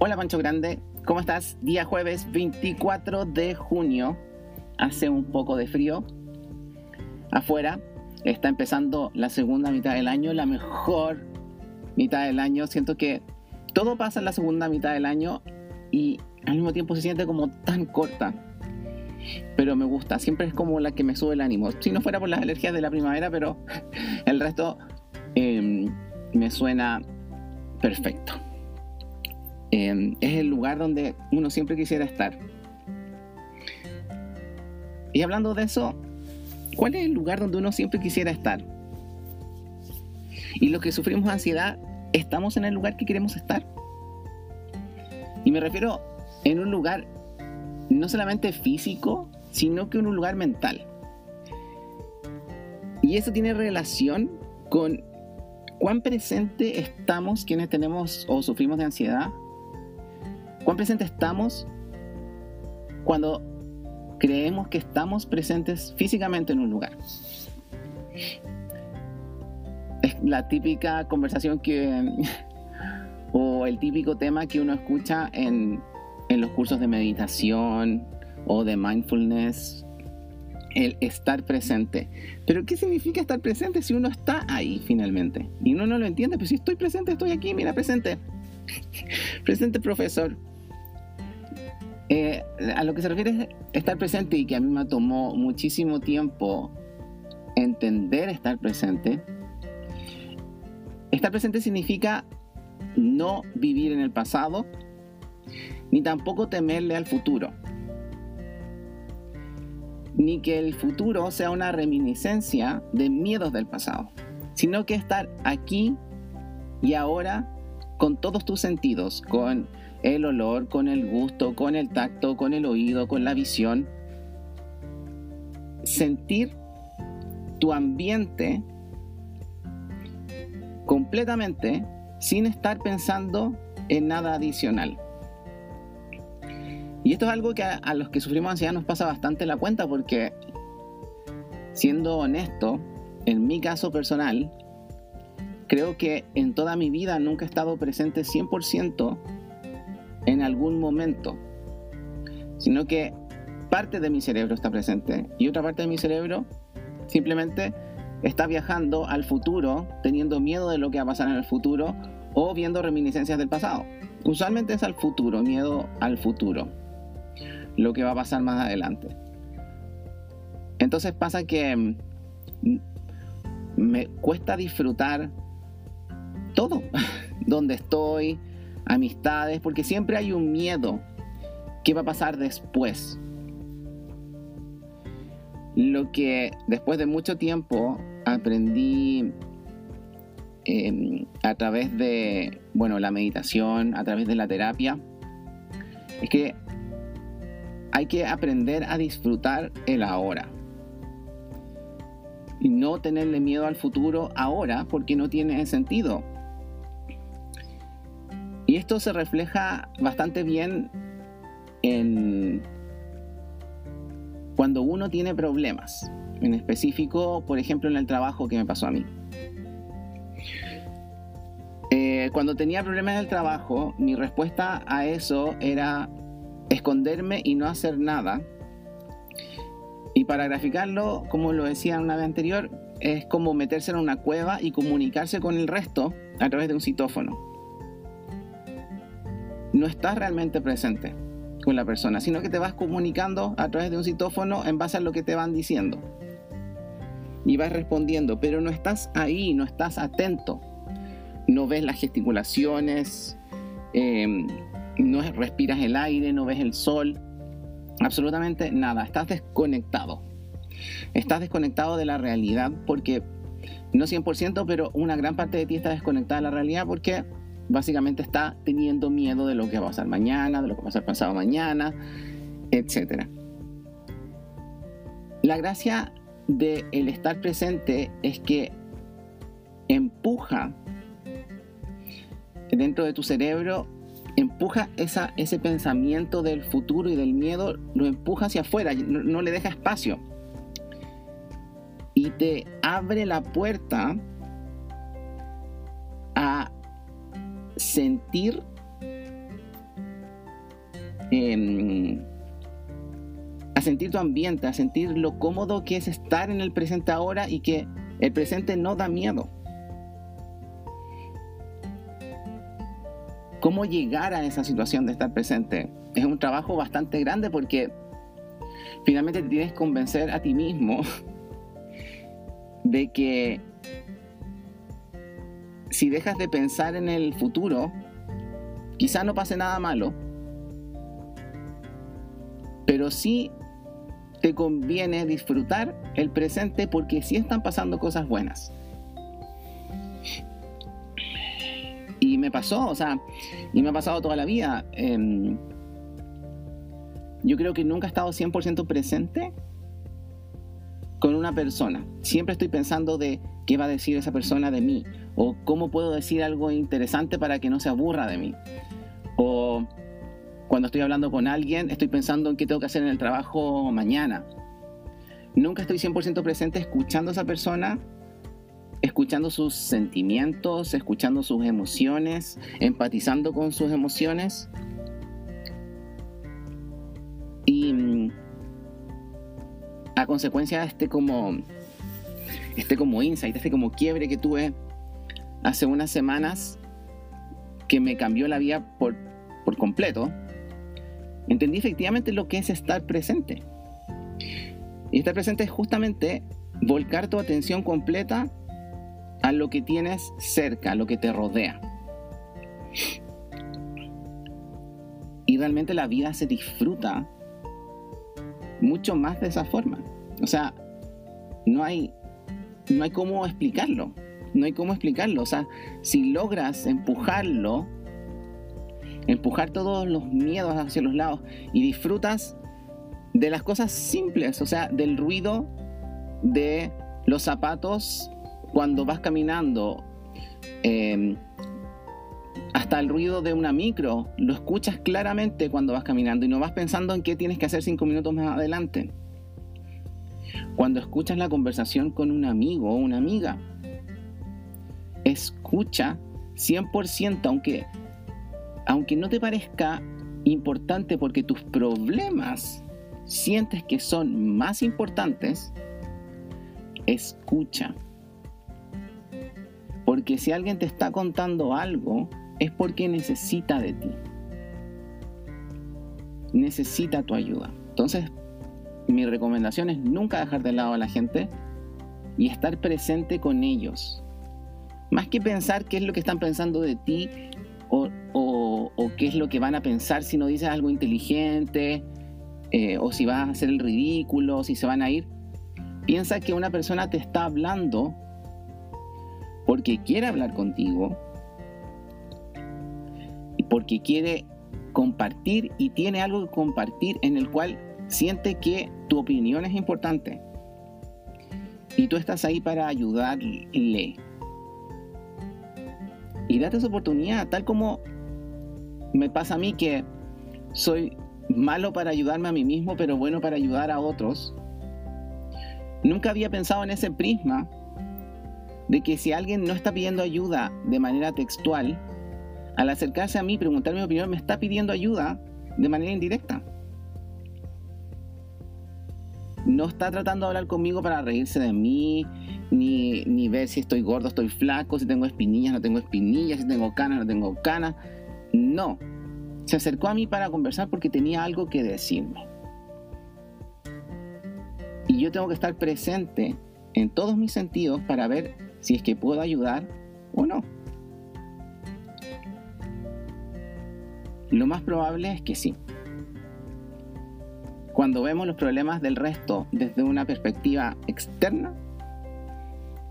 Hola Pancho Grande, ¿cómo estás? Día jueves 24 de junio, hace un poco de frío. Afuera, está empezando la segunda mitad del año, la mejor mitad del año, siento que todo pasa en la segunda mitad del año y al mismo tiempo se siente como tan corta, pero me gusta, siempre es como la que me sube el ánimo, si no fuera por las alergias de la primavera, pero el resto em, me suena perfecto. Em, es el lugar donde uno siempre quisiera estar. Y hablando de eso, ¿cuál es el lugar donde uno siempre quisiera estar? Y los que sufrimos ansiedad, ¿estamos en el lugar que queremos estar? Y me refiero en un lugar no solamente físico, sino que en un lugar mental. Y eso tiene relación con cuán presente estamos quienes tenemos o sufrimos de ansiedad ¿Cuán presente estamos cuando creemos que estamos presentes físicamente en un lugar? Es la típica conversación que o el típico tema que uno escucha en, en los cursos de meditación o de mindfulness, el estar presente. Pero ¿qué significa estar presente si uno está ahí finalmente? Y uno no lo entiende, pero si estoy presente, estoy aquí, mira, presente. presente profesor. Eh, a lo que se refiere es estar presente y que a mí me tomó muchísimo tiempo entender estar presente. Estar presente significa no vivir en el pasado, ni tampoco temerle al futuro. Ni que el futuro sea una reminiscencia de miedos del pasado, sino que estar aquí y ahora con todos tus sentidos, con el olor, con el gusto, con el tacto, con el oído, con la visión. Sentir tu ambiente completamente sin estar pensando en nada adicional. Y esto es algo que a, los que sufrimos ansiedad nos pasa bastante la cuenta porque, siendo honesto, en mi caso personal, creo que en toda mi vida nunca he estado presente 100% en algún momento, sino que parte de mi cerebro está presente y otra parte de mi cerebro simplemente está viajando al futuro, teniendo miedo de lo que va a pasar en el futuro o viendo reminiscencias del pasado. Usualmente es al futuro, miedo al futuro, lo que va a pasar más adelante. Entonces pasa que mm, me cuesta disfrutar todo, donde estoy, amistades, porque siempre hay un miedo. ¿Qué va a pasar después? Lo que después de mucho tiempo aprendí em, a través de, bueno, la meditación, a través de la terapia, es que hay que aprender a disfrutar el ahora. Y no tenerle miedo al futuro ahora porque no tiene sentido. Y esto se refleja bastante bien en cuando uno tiene problemas, en específico, por ejemplo, en el trabajo que me pasó a mí. Eh, cuando tenía problemas en el trabajo, mi respuesta a eso era esconderme y no hacer nada. Y para graficarlo, como lo decía una vez anterior, es como meterse en una cueva y comunicarse con el resto a través de un citófono no estás realmente presente con la persona, sino que te vas comunicando a través de un citófono en base a lo que te van diciendo. Y vas respondiendo, pero no estás ahí, no estás atento. No ves las gesticulaciones, em, no respiras el aire, no ves el sol, absolutamente nada, estás desconectado. Estás desconectado de la realidad porque, no 100%, pero una gran parte de ti está desconectada de la realidad porque básicamente está teniendo miedo de lo que va a pasar mañana, de lo que va a pasar pasado mañana, etc. La gracia de el estar presente es que empuja dentro de tu cerebro, empuja ese pensamiento del futuro y del miedo, lo empuja hacia afuera, no le deja espacio. Y te abre la puerta sentir em, a sentir tu ambiente, a sentir lo cómodo que es estar en el presente ahora y que el presente no da miedo. ¿Cómo llegar a esa situación de estar presente? Es un trabajo bastante grande porque finalmente te tienes que convencer a ti mismo de que si dejas de pensar en el futuro, quizá no pase nada malo, pero sí te conviene disfrutar el presente porque sí están pasando cosas buenas. Y me pasó, o sea, y me ha pasado toda la vida. Em, yo creo que nunca he estado 100% presente con una persona. Siempre estoy pensando de qué va a decir esa persona de mí o cómo puedo decir algo interesante para que no se aburra de mí. O cuando estoy hablando con alguien, estoy pensando en qué tengo que hacer en el trabajo mañana. Nunca estoy 100% presente escuchando a esa persona, escuchando sus sentimientos, escuchando sus emociones, empatizando con sus emociones. Y mm, a consecuencia de este como, este como insight, este como quiebre que tuve hace unas semanas, que me cambió la vida por, por completo, entendí efectivamente lo que es estar presente. Y estar presente es justamente volcar tu atención completa a lo que tienes cerca, a lo que te rodea. Y realmente la vida se disfruta mucho más de esa forma. O sea, no hay, no hay cómo explicarlo. No hay cómo explicarlo. O sea, si logras empujarlo, empujar todos los miedos hacia los lados y disfrutas de las cosas simples, o sea, del ruido de los zapatos cuando vas caminando, em, hasta el ruido de una micro, lo escuchas claramente cuando vas caminando y no vas pensando en qué tienes que hacer cinco minutos más adelante. Cuando escuchas la conversación con un amigo o una amiga, escucha 100%, aunque, aunque no te parezca importante porque tus problemas sientes que son más importantes, escucha. Porque si alguien te está contando algo, es porque necesita de ti. Necesita tu ayuda. Entonces, mi recomendación es nunca dejar de lado a la gente y estar presente con ellos. Más que pensar qué es lo que están pensando de ti o, qué es lo que van a pensar si no dices algo inteligente eh, o si vas a hacer el ridículo, o si se van a ir. Piensa que una persona te está hablando porque quiere hablar contigo y porque quiere compartir y tiene algo que compartir en el cual siente que tu opinión es importante y tú estás ahí para ayudarle. Y date esa oportunidad, tal como me pasa a mí que soy malo para ayudarme a mí mismo, pero bueno para ayudar a otros. Nunca había pensado en ese prisma de que si alguien no está pidiendo ayuda de manera textual, al acercarse a mí y preguntar mi opinión, me está pidiendo ayuda de manera indirecta. No está tratando de hablar conmigo para reírse de mí, ni, ni ver si estoy gordo, estoy flaco, si tengo espinillas, no tengo espinillas, si tengo canas, no tengo canas. No, se acercó a mí para conversar porque tenía algo que decirme. Y yo tengo que estar presente en todos mis sentidos para ver si es que puedo ayudar o no. Lo más probable es que sí. Cuando vemos los problemas del resto desde una perspectiva externa,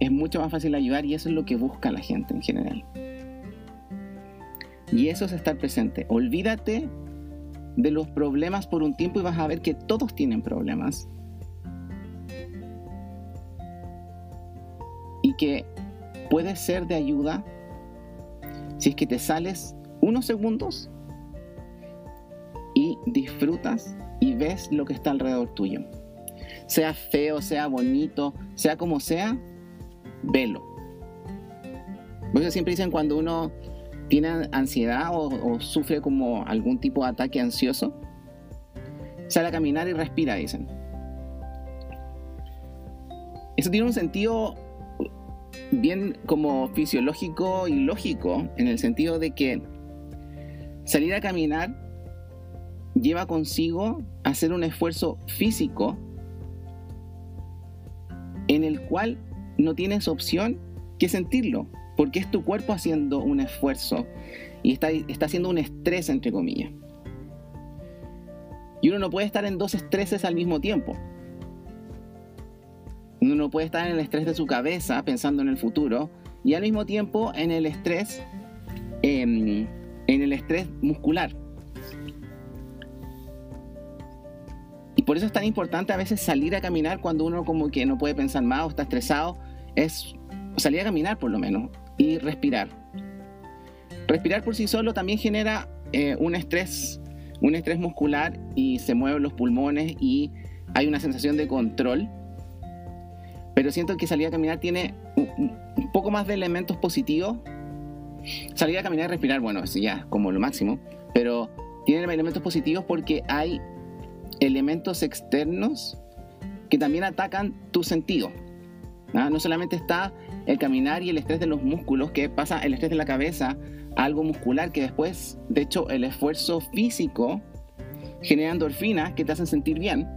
es mucho más fácil ayudar y eso es lo que busca la gente en general. Y eso es estar presente. Olvídate de los problemas por un tiempo y vas a ver que todos tienen problemas. Y que puede ser de ayuda si es que te sales unos segundos y disfrutas y ves lo que está alrededor tuyo. Sea feo, sea bonito, sea como sea, velo. Por eso siempre dicen cuando uno tiene ansiedad o, sufre como algún tipo de ataque ansioso, sale a caminar y respira, dicen. Eso tiene un sentido bien como fisiológico y lógico, en el sentido de que salir a caminar lleva consigo hacer un esfuerzo físico en el cual no tienes opción que sentirlo, porque es tu cuerpo haciendo un esfuerzo y está, está haciendo un estrés, entre comillas. Y uno no puede estar en dos estreses al mismo tiempo. Uno no puede estar en el estrés de su cabeza pensando en el futuro y al mismo tiempo en el estrés, em, en el estrés muscular. Por eso es tan importante a veces salir a caminar cuando uno como que no puede pensar más o está estresado. Es salir a caminar por lo menos y respirar. Respirar por sí solo también genera eh, un estrés, un estrés muscular y se mueven los pulmones y hay una sensación de control. Pero siento que salir a caminar tiene un, poco más de elementos positivos. Salir a caminar y respirar, bueno, eso ya como lo máximo, pero tiene elementos positivos porque hay elementos externos que también atacan tu sentido. ¿ah? No solamente está el caminar y el estrés de los músculos, que pasa el estrés de la cabeza algo muscular, que después, de hecho, el esfuerzo físico genera endorfinas que te hacen sentir bien,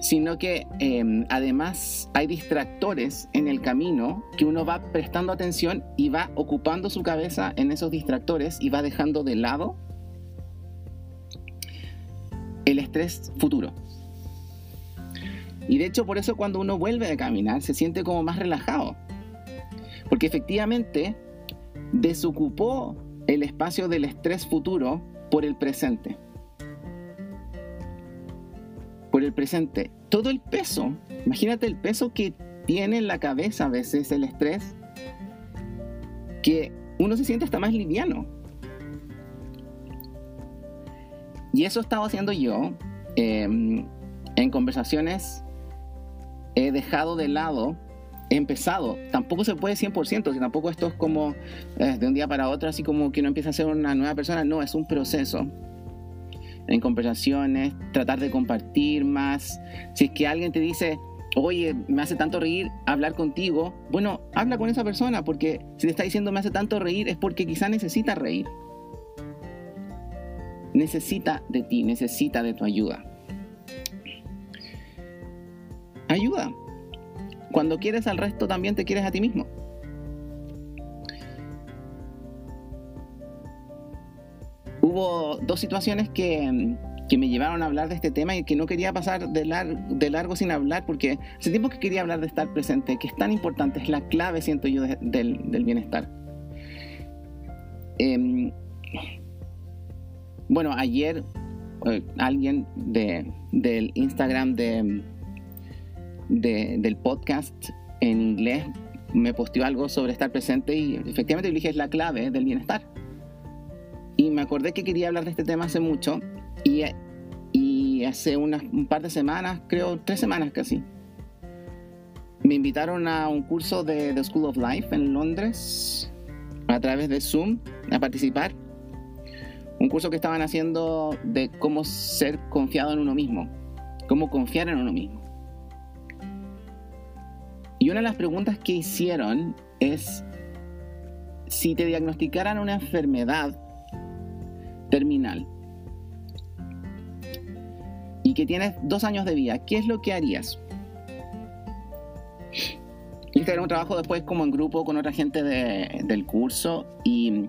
sino que em, además hay distractores en el camino que uno va prestando atención y va ocupando su cabeza en esos distractores y va dejando de lado estrés futuro. Y de hecho por eso cuando uno vuelve a caminar se siente como más relajado. Porque efectivamente desocupó el espacio del estrés futuro por el presente. Por el presente. Todo el peso, imagínate el peso que tiene en la cabeza a veces el estrés, que uno se siente hasta más liviano. Y eso estaba haciendo yo em, en conversaciones he dejado de lado, he empezado, tampoco se puede 100%, que tampoco esto es como eh, de un día para otro, así como que uno empieza a ser una nueva persona, no, es un proceso. En conversaciones, tratar de compartir más. Si es que alguien te dice, oye, me hace tanto reír hablar contigo, bueno, habla con esa persona, porque si te está diciendo me hace tanto reír es porque quizá necesita reír. Necesita de ti, necesita de tu ayuda. ayuda. Cuando quieres al resto, también te quieres a ti mismo. Hubo dos situaciones que, me llevaron a hablar de este tema y que no quería pasar de, largo sin hablar porque hace que quería hablar de estar presente, que es tan importante, es la clave, siento yo, del, bienestar. Em, bueno, ayer eh, alguien de, del Instagram de del podcast en inglés me posteó algo sobre estar presente y efectivamente dije es la clave del bienestar. Y me acordé que quería hablar de este tema hace mucho y, y hace unas, un par de semanas, creo tres semanas casi, me invitaron a un curso de The School of Life en Londres a través de Zoom a participar. Un curso que estaban haciendo de cómo ser confiado en uno mismo, cómo confiar en uno mismo. Y una de las preguntas que hicieron es, si te diagnosticaran una enfermedad terminal y que tienes dos años de vida, ¿qué es lo que harías? Hice un trabajo después como en grupo con otra gente del curso y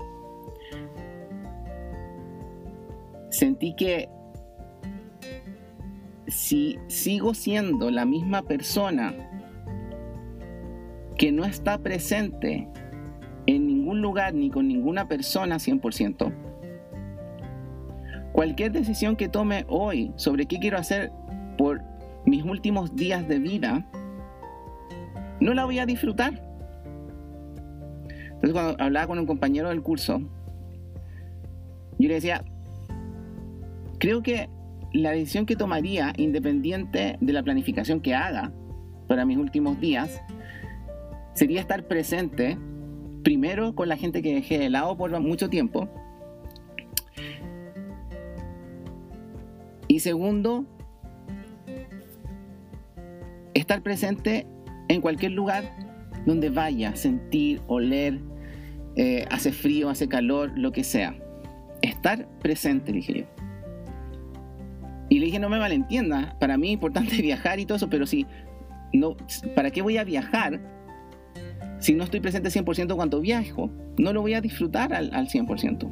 sentí que si sigo siendo la misma persona que no está presente en ningún lugar ni con ninguna persona 100%, cualquier decisión que tome hoy sobre qué quiero hacer por mis últimos días de vida, no la voy a disfrutar. Entonces cuando hablaba con un compañero del curso, yo le decía, creo que la decisión que tomaría, independiente de la planificación que haga para mis últimos días, sería estar presente primero con la gente que dejé de lado por mucho tiempo. Y segundo, estar presente en cualquier lugar donde vaya, sentir, oler, eh, hace frío, hace calor, lo que sea. Estar presente, dije yo. Y le dije, no me malentiendas, para mí es importante viajar y todo eso, pero si no, ¿para qué voy a viajar si no estoy presente 100% cuando viajo? No lo voy a disfrutar al, al 100%.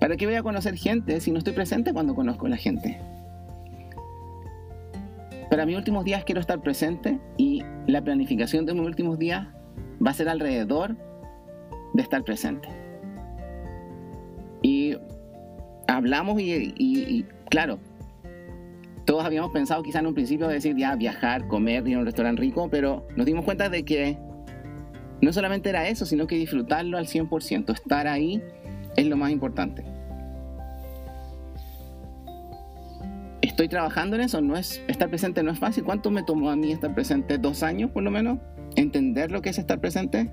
¿Para qué voy a conocer gente si no estoy presente cuando conozco a la gente? Para mis últimos días quiero estar presente y la planificación de mis últimos días va a ser alrededor de estar presente. Y hablamos y, claro, todos habíamos pensado quizá en un principio de decir ya viajar, comer, ir a un restaurante rico, pero nos dimos cuenta de que no solamente era eso, sino que disfrutarlo al 100%, estar ahí es lo más importante. estoy trabajando en eso, no es estar presente no es fácil. ¿Cuánto me tomó a mí estar presente? ¿Dos años por lo menos? ¿Entender lo que es estar presente?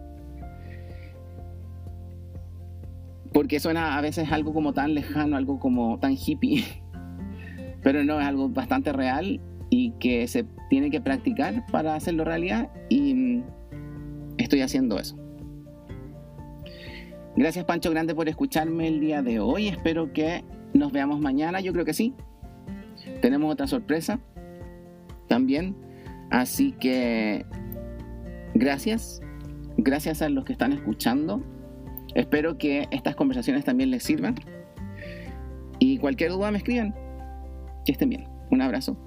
Porque suena a veces algo como tan lejano, algo como tan hippie, pero no, es algo bastante real y que se tiene que practicar para hacerlo realidad y mm, estoy haciendo eso. Gracias Pancho Grande por escucharme el día de hoy, espero que nos veamos mañana, yo creo que sí, tenemos otra sorpresa también. Así que gracias, gracias a los que están escuchando. Espero que estas conversaciones también les sirvan. Y cualquier duda me escriban. Que estén bien. Un abrazo.